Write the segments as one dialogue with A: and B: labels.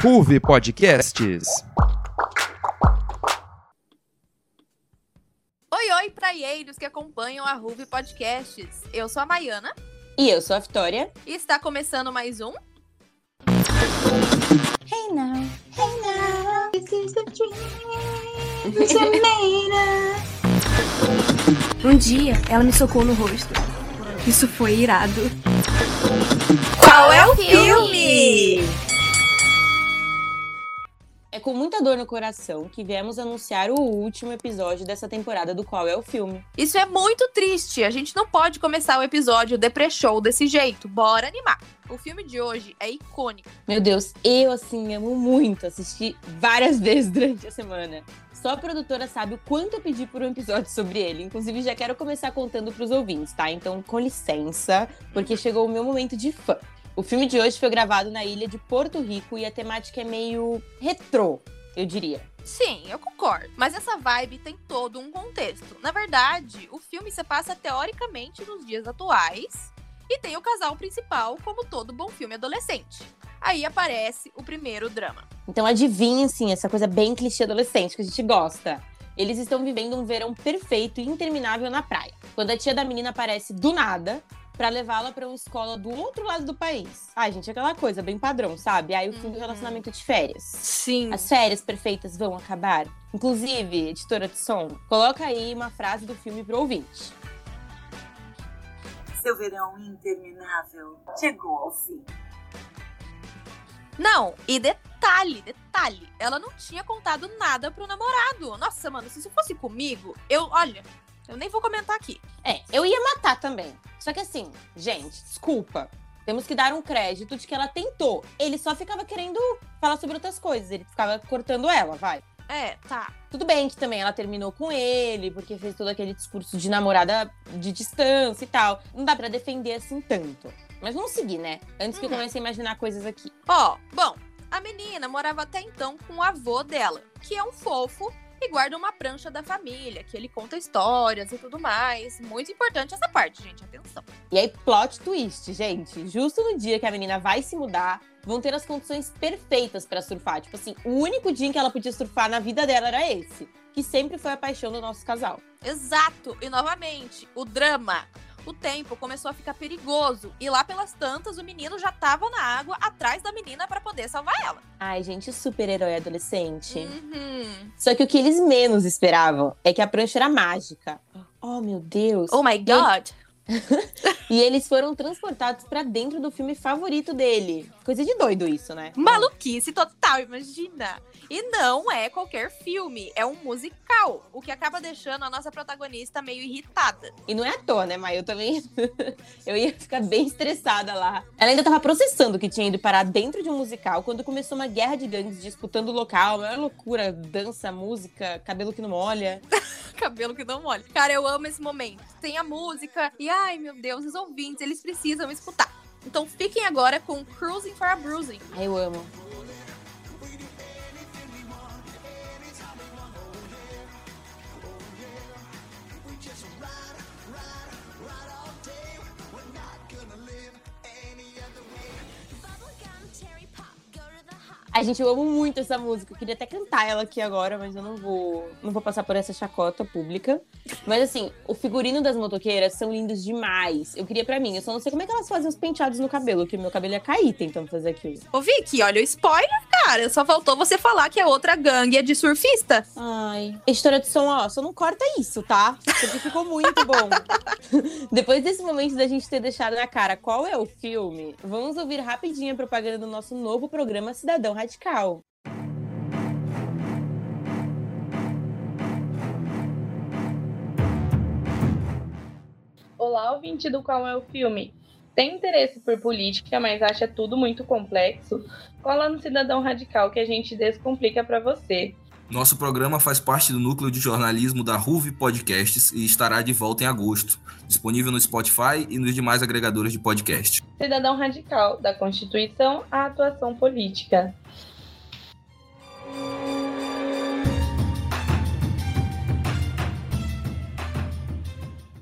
A: Ruve Podcasts.
B: Oi, oi, praieiros que acompanham a Ruve Podcasts. Eu sou a Maiana
C: E eu sou a Vitória.
B: e está começando mais um.
C: Hey now, hey now, this is a
D: Um dia, ela me socou no rosto. Isso foi irado.
B: Qual é o filme?
C: É com muita dor no coração que viemos anunciar o último episódio dessa temporada do Qual é o Filme.
B: Isso é muito triste. A gente não pode começar o episódio Depre Show desse jeito. Bora animar. O filme de hoje é icônico.
C: Meu Deus, eu assim amo muito assistir várias vezes durante a semana. Só a produtora sabe o quanto eu pedi por um episódio sobre ele. Inclusive, já quero começar contando pros ouvintes, tá? Então, com licença, porque chegou o meu momento de fã. O filme de hoje foi gravado na ilha de Porto Rico e a temática é meio retrô, eu diria.
B: Sim, eu concordo. Mas essa vibe tem todo um contexto. Na verdade, o filme se passa teoricamente nos dias atuais e tem o casal principal, como todo bom filme adolescente. Aí aparece o primeiro drama.
C: Então adivinha, assim, essa coisa bem clichê adolescente que a gente gosta. Eles estão vivendo um verão perfeito e interminável na praia. Quando a tia da menina aparece do nada pra levá-la pra uma escola do outro lado do país. Ai, gente, aquela coisa bem padrão, sabe? Aí o fim do
B: Uhum.
C: relacionamento de férias.
B: Sim.
C: As férias perfeitas vão acabar. Inclusive, editora de som, coloca aí uma frase do filme pro ouvinte.
E: Seu verão interminável chegou ao fim.
B: Não, e detalhe, detalhe, ela não tinha contado nada pro namorado. Nossa, mano, se isso fosse comigo, eu, olha, eu nem vou comentar aqui.
C: É, eu ia matar também. Só que assim, gente, desculpa. Temos que dar um crédito de que ela tentou. Ele só ficava querendo falar sobre outras coisas. Ele ficava cortando ela, vai.
B: É, tá.
C: Tudo bem que também ela terminou com ele, porque fez todo aquele discurso de namorada de distância e tal. Não dá pra defender assim tanto. Mas vamos seguir, né? Antes que eu
B: Uhum.
C: comece a imaginar coisas aqui.
B: Ó, bom, a menina morava até então com o avô dela, que é um fofo e guarda uma prancha da família, que ele conta histórias e tudo mais. Muito importante essa parte, gente, atenção.
C: E aí, plot twist, gente. Justo no dia que a menina vai se mudar, vão ter as condições perfeitas pra surfar. Tipo assim, o único dia em que ela podia surfar na vida dela era esse. Que sempre foi a paixão do nosso casal.
B: Exato, e novamente, o drama. O tempo começou a ficar perigoso e lá pelas tantas o menino já tava na água atrás da menina pra poder salvar ela.
C: Ai, gente, super-herói adolescente.
B: Uhum.
C: Só que o que eles menos esperavam é que a prancha era mágica. Oh, meu Deus.
B: Oh my god.
C: E eles foram transportados pra dentro do filme favorito dele. Coisa de doido isso, né?
B: Maluquice total, imagina. E não é qualquer filme, é um musical, o que acaba deixando a nossa protagonista meio irritada.
C: E não é à toa, né, Maia? Eu também. eu ia ficar bem estressada lá. Ela ainda tava processando que tinha ido parar dentro de um musical quando começou uma guerra de gangues disputando o local. Uma loucura. Dança, música, cabelo que não molha.
B: Cabelo que não molha. Cara, eu amo esse momento. Tem a música e, ai meu Deus, os ouvintes, eles precisam escutar. Então fiquem agora com Cruising for a Bruising.
C: Eu amo. Ai, gente, eu amo muito essa música. Eu queria até cantar ela aqui agora, mas eu não vou, não vou passar por essa chacota pública. Mas assim, o figurino das motoqueiras são lindos demais. Eu queria pra mim, eu só não sei como é que elas fazem os penteados no cabelo, que meu cabelo ia cair tentando fazer aquilo.
B: Ô Vicky, olha o spoiler, cara. Só faltou você falar que a outra gangue é de surfista.
C: Ai, editora de som, ó, só não corta isso, tá? Porque ficou muito bom. Depois desse momento da gente ter deixado na cara qual é o filme, vamos ouvir rapidinho a propaganda do nosso novo programa Cidadão Radical.
F: Olá, ouvinte do qual é o filme. Tem interesse por política, mas acha tudo muito complexo? Cola no Cidadão Radical que a gente descomplica para você.
G: Nosso programa faz parte do núcleo de jornalismo da Ruve Podcasts e estará de volta em agosto, disponível no Spotify e nos demais agregadores de podcast.
F: Cidadão Radical, da Constituição à atuação política.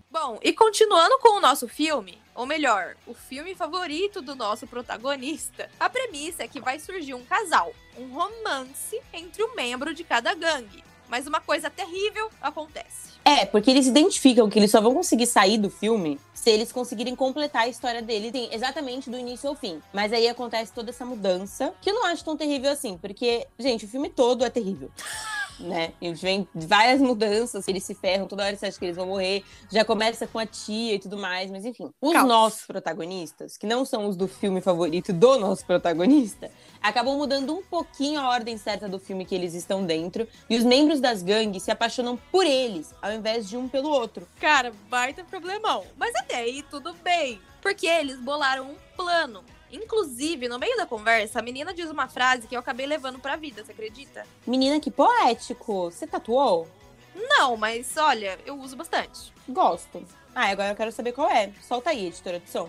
B: Bom, e continuando com o nosso filme, ou melhor, o filme favorito do nosso protagonista. A premissa é que vai surgir um casal, um romance entre um membro de cada gangue. Mas uma coisa terrível acontece.
C: É, porque eles identificam que eles só vão conseguir sair do filme se eles conseguirem completar a história dele tem exatamente do início ao fim. Mas aí acontece toda essa mudança, que eu não acho tão terrível assim, porque, gente, o filme todo é terrível. Né? E vem várias mudanças, eles se ferram, toda hora você acha que eles vão morrer, já começa com a tia e tudo mais, mas enfim. Os
B: Caos.
C: nossos protagonistas, que não são os do filme favorito do nosso protagonista, acabam mudando um pouquinho a ordem certa do filme que eles estão dentro, e os membros das gangues se apaixonam por eles, ao invés de um pelo outro.
B: Cara, baita problemão. Mas até aí tudo bem. Porque eles bolaram um plano. Inclusive, no meio da conversa, a menina diz uma frase que eu acabei levando pra vida, você acredita?
C: Menina, que poético! Você tatuou?
B: Não, mas olha, eu uso bastante.
C: Gosto. Ah, agora eu quero saber qual é. Solta aí, editora de som.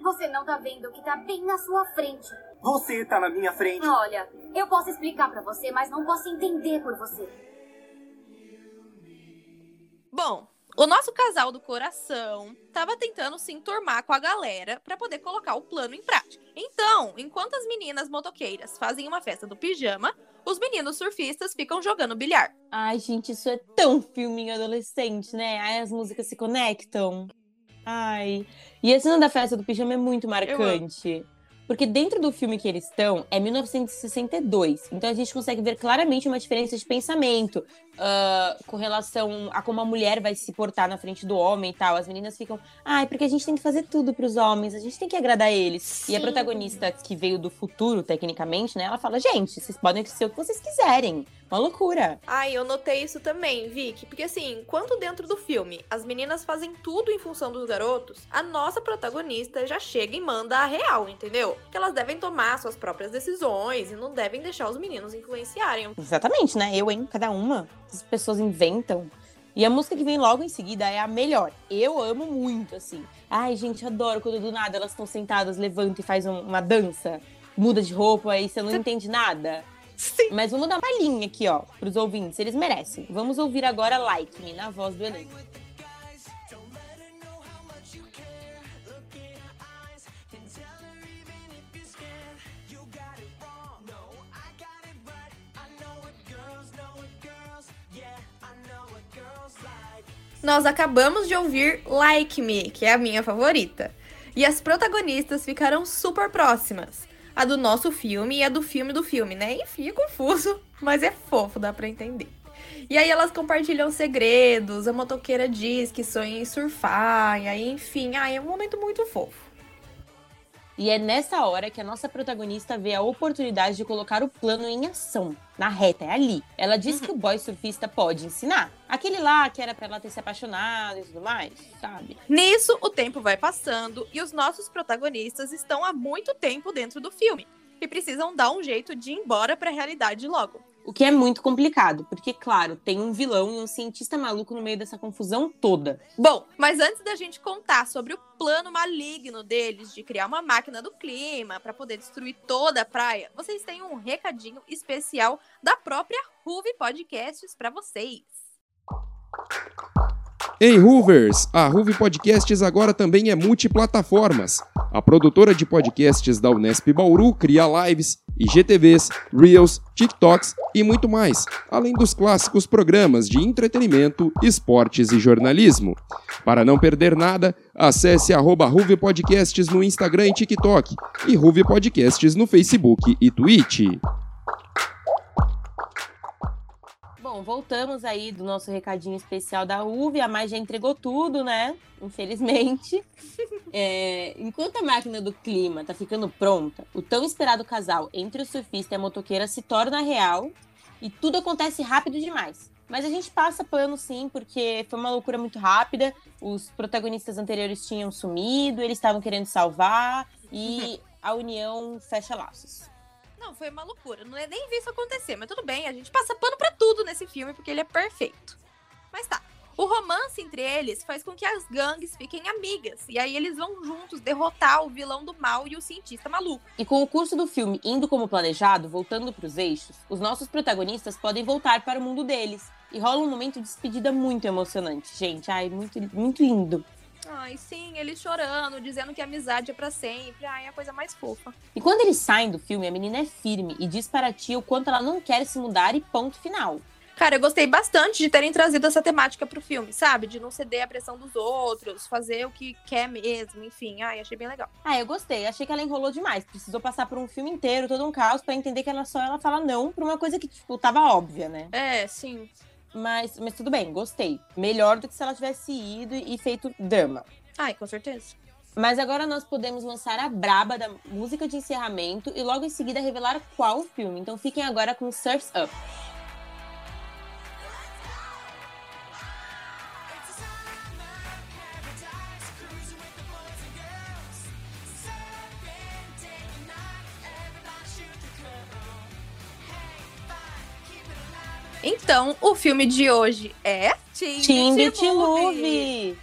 H: Você não tá vendo o que tá bem na sua frente.
I: Você tá na minha frente.
H: Olha, eu posso explicar pra você, mas não posso entender por você.
B: Bom, o nosso casal do coração tava tentando se enturmar com a galera pra poder colocar o plano em prática. Então, enquanto as meninas motoqueiras fazem uma festa do pijama, os meninos surfistas ficam jogando bilhar.
C: Ai, gente, isso é tão filminho adolescente, né? Aí as músicas se conectam. Ai. E a cena da festa do pijama é muito marcante. Porque dentro do filme que eles estão é 1962. Então a gente consegue ver claramente uma diferença de pensamento ah, com relação a como a mulher vai se portar na frente do homem e tal. As meninas ficam, ai, porque a gente tem que fazer tudo pros homens, a gente tem que agradar eles. E a
B: Sim.
C: protagonista, que veio do futuro, tecnicamente, né? Ela fala, gente, vocês podem ser o que vocês quiserem. Uma loucura.
B: Ai, eu notei isso também, Vicky. Porque assim, enquanto dentro do filme as meninas fazem tudo em função dos garotos, a nossa protagonista já chega e manda a real, entendeu? Que elas devem tomar suas próprias decisões e não devem deixar os meninos influenciarem.
C: Exatamente, né? Eu, hein? Cada uma. As pessoas inventam. E a música que vem logo em seguida é a melhor. Eu amo muito, assim. Ai, gente, adoro quando do nada elas estão sentadas, levantam e faz um- uma dança. Muda de roupa, aí você não entende nada.
B: Sim.
C: Mas vamos dar uma linha aqui, ó, pros ouvintes. Eles merecem. Vamos ouvir agora Like Me, na voz do elenco.
B: Nós acabamos de ouvir Like Me, que é a minha favorita. E as protagonistas ficaram super próximas. A do nosso filme e a do filme do filme, né? Enfim, é confuso, mas é fofo, dá pra entender. E aí elas compartilham segredos, a motoqueira diz que sonha em surfar, e aí, enfim, ai, é um momento muito fofo.
C: E é nessa hora que a nossa protagonista vê a oportunidade de colocar o plano em ação, na reta, é ali. Ela diz que o boy surfista pode ensinar. Aquele lá que era pra ela ter se apaixonado e tudo mais, sabe?
B: Nisso, o tempo vai passando e os nossos protagonistas estão há muito tempo dentro do filme e precisam dar um jeito de ir embora pra realidade logo.
C: O que é muito complicado, porque, claro, tem um vilão e um cientista maluco no meio dessa confusão toda.
B: Bom, mas antes da gente contar sobre o plano maligno deles de criar uma máquina do clima para poder destruir toda a praia, vocês têm um recadinho especial da própria Ruve Podcasts para vocês.
A: Ei, Hoovers! A Ruve Podcasts agora também é multiplataformas. A produtora de podcasts da Unesp Bauru cria lives, IGTVs, Reels, TikToks e muito mais, além dos clássicos programas de entretenimento, esportes e jornalismo. Para não perder nada, acesse arroba Ruve Podcasts no Instagram e TikTok e Ruve Podcasts no Facebook e Twitch.
C: Bom, voltamos aí do nosso recadinho especial da UV. A Mai já entregou tudo, né? Infelizmente. É, enquanto a máquina do clima tá ficando pronta, o tão esperado casal entre o surfista e a motoqueira se torna real e tudo acontece rápido demais. Mas a gente passa pano sim, porque foi uma loucura muito rápida. Os protagonistas anteriores tinham sumido, eles estavam querendo salvar e a união fecha laços.
B: Não, foi uma loucura. Não é nem vi isso acontecer, mas tudo bem, a gente passa pano pra tudo nesse filme porque ele é perfeito. Mas tá. O romance entre eles faz com que as gangues fiquem amigas. E aí eles vão juntos derrotar o vilão do mal e o cientista maluco.
C: E com o curso do filme indo como planejado, voltando para os eixos, os nossos protagonistas podem voltar para o mundo deles. E rola um momento de despedida muito emocionante, gente. Ai, muito, muito lindo.
B: Ai, sim, ele chorando, dizendo que a amizade é pra sempre. Ai, é a coisa mais fofa.
C: E quando eles saem do filme, a menina é firme e diz para a tia o quanto ela não quer se mudar e ponto final.
B: Cara, eu gostei bastante de terem trazido essa temática pro filme, sabe? De não ceder à pressão dos outros, fazer o que quer mesmo, enfim. Ai, achei bem legal.
C: Ah, eu gostei. Achei que ela enrolou demais. Precisou passar por um filme inteiro, todo um caos, pra entender que ela só ela fala não pra uma coisa que, tipo, tava óbvia, né?
B: É, sim.
C: Mas, mas tudo bem, gostei. Melhor do que se ela tivesse ido e feito drama.
B: Ai, com certeza.
C: Mas agora nós podemos lançar a braba da música de encerramento e logo em seguida revelar qual o filme. Então fiquem agora com Surf's Up.
B: Então, o filme de hoje é Movie.
C: Movie.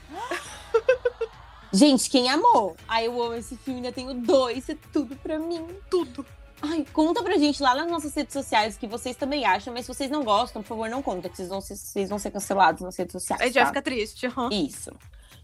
C: Gente, quem amou? Ai, eu amo esse filme, ainda tenho dois, é tudo pra mim.
B: Tudo.
C: Ai, conta pra gente lá nas nossas redes sociais o que vocês também acham, mas se vocês não gostam, por favor, não conta, que vocês vão ser, vocês vão ser cancelados nas redes sociais.
B: A gente vai
C: tá?
B: ficar triste. aham.
C: Isso.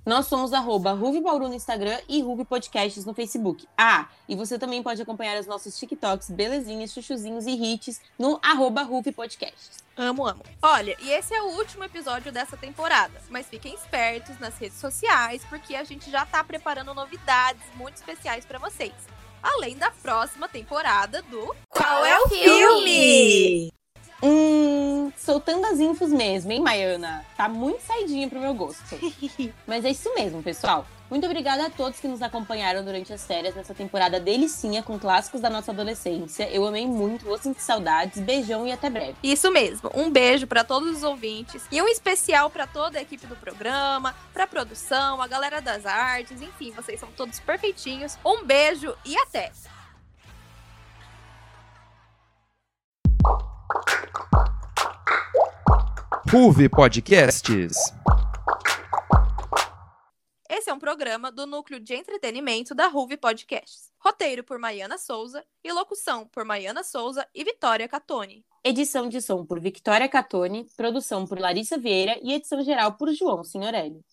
C: Nós somos arroba Ruve Bauru no Instagram e Ruve Podcasts no Facebook. Ah, e você também pode acompanhar os nossos TikToks, belezinhas, chuchuzinhos e hits no arroba Ruve Podcasts.
B: Amo, amo. Olha, e esse é o último episódio dessa temporada. Mas fiquem espertos nas redes sociais, porque a gente já tá preparando novidades muito especiais pra vocês. Além da próxima temporada do
H: Qual é o filme?
C: Hum, soltando as infos mesmo, hein, Maiana? Tá muito saidinha pro meu gosto. Mas é isso mesmo, pessoal. Muito obrigada a todos que nos acompanharam durante as férias nessa temporada delicinha com clássicos da nossa adolescência. Eu amei muito, vou sentir saudades. Beijão e até breve.
B: Isso mesmo. Um beijo pra todos os ouvintes e um especial pra toda a equipe do programa, pra produção, a galera das artes, enfim, vocês são todos perfeitinhos. Um beijo e até.
A: Ruve Podcasts.
B: Esse é um programa do núcleo de entretenimento da Ruve Podcasts. Roteiro por Maiana Souza e locução por Maiana Souza e Vitória Catone.
C: Edição de som por Victoria Catone, produção por Larissa Vieira e edição geral por João Signorelli.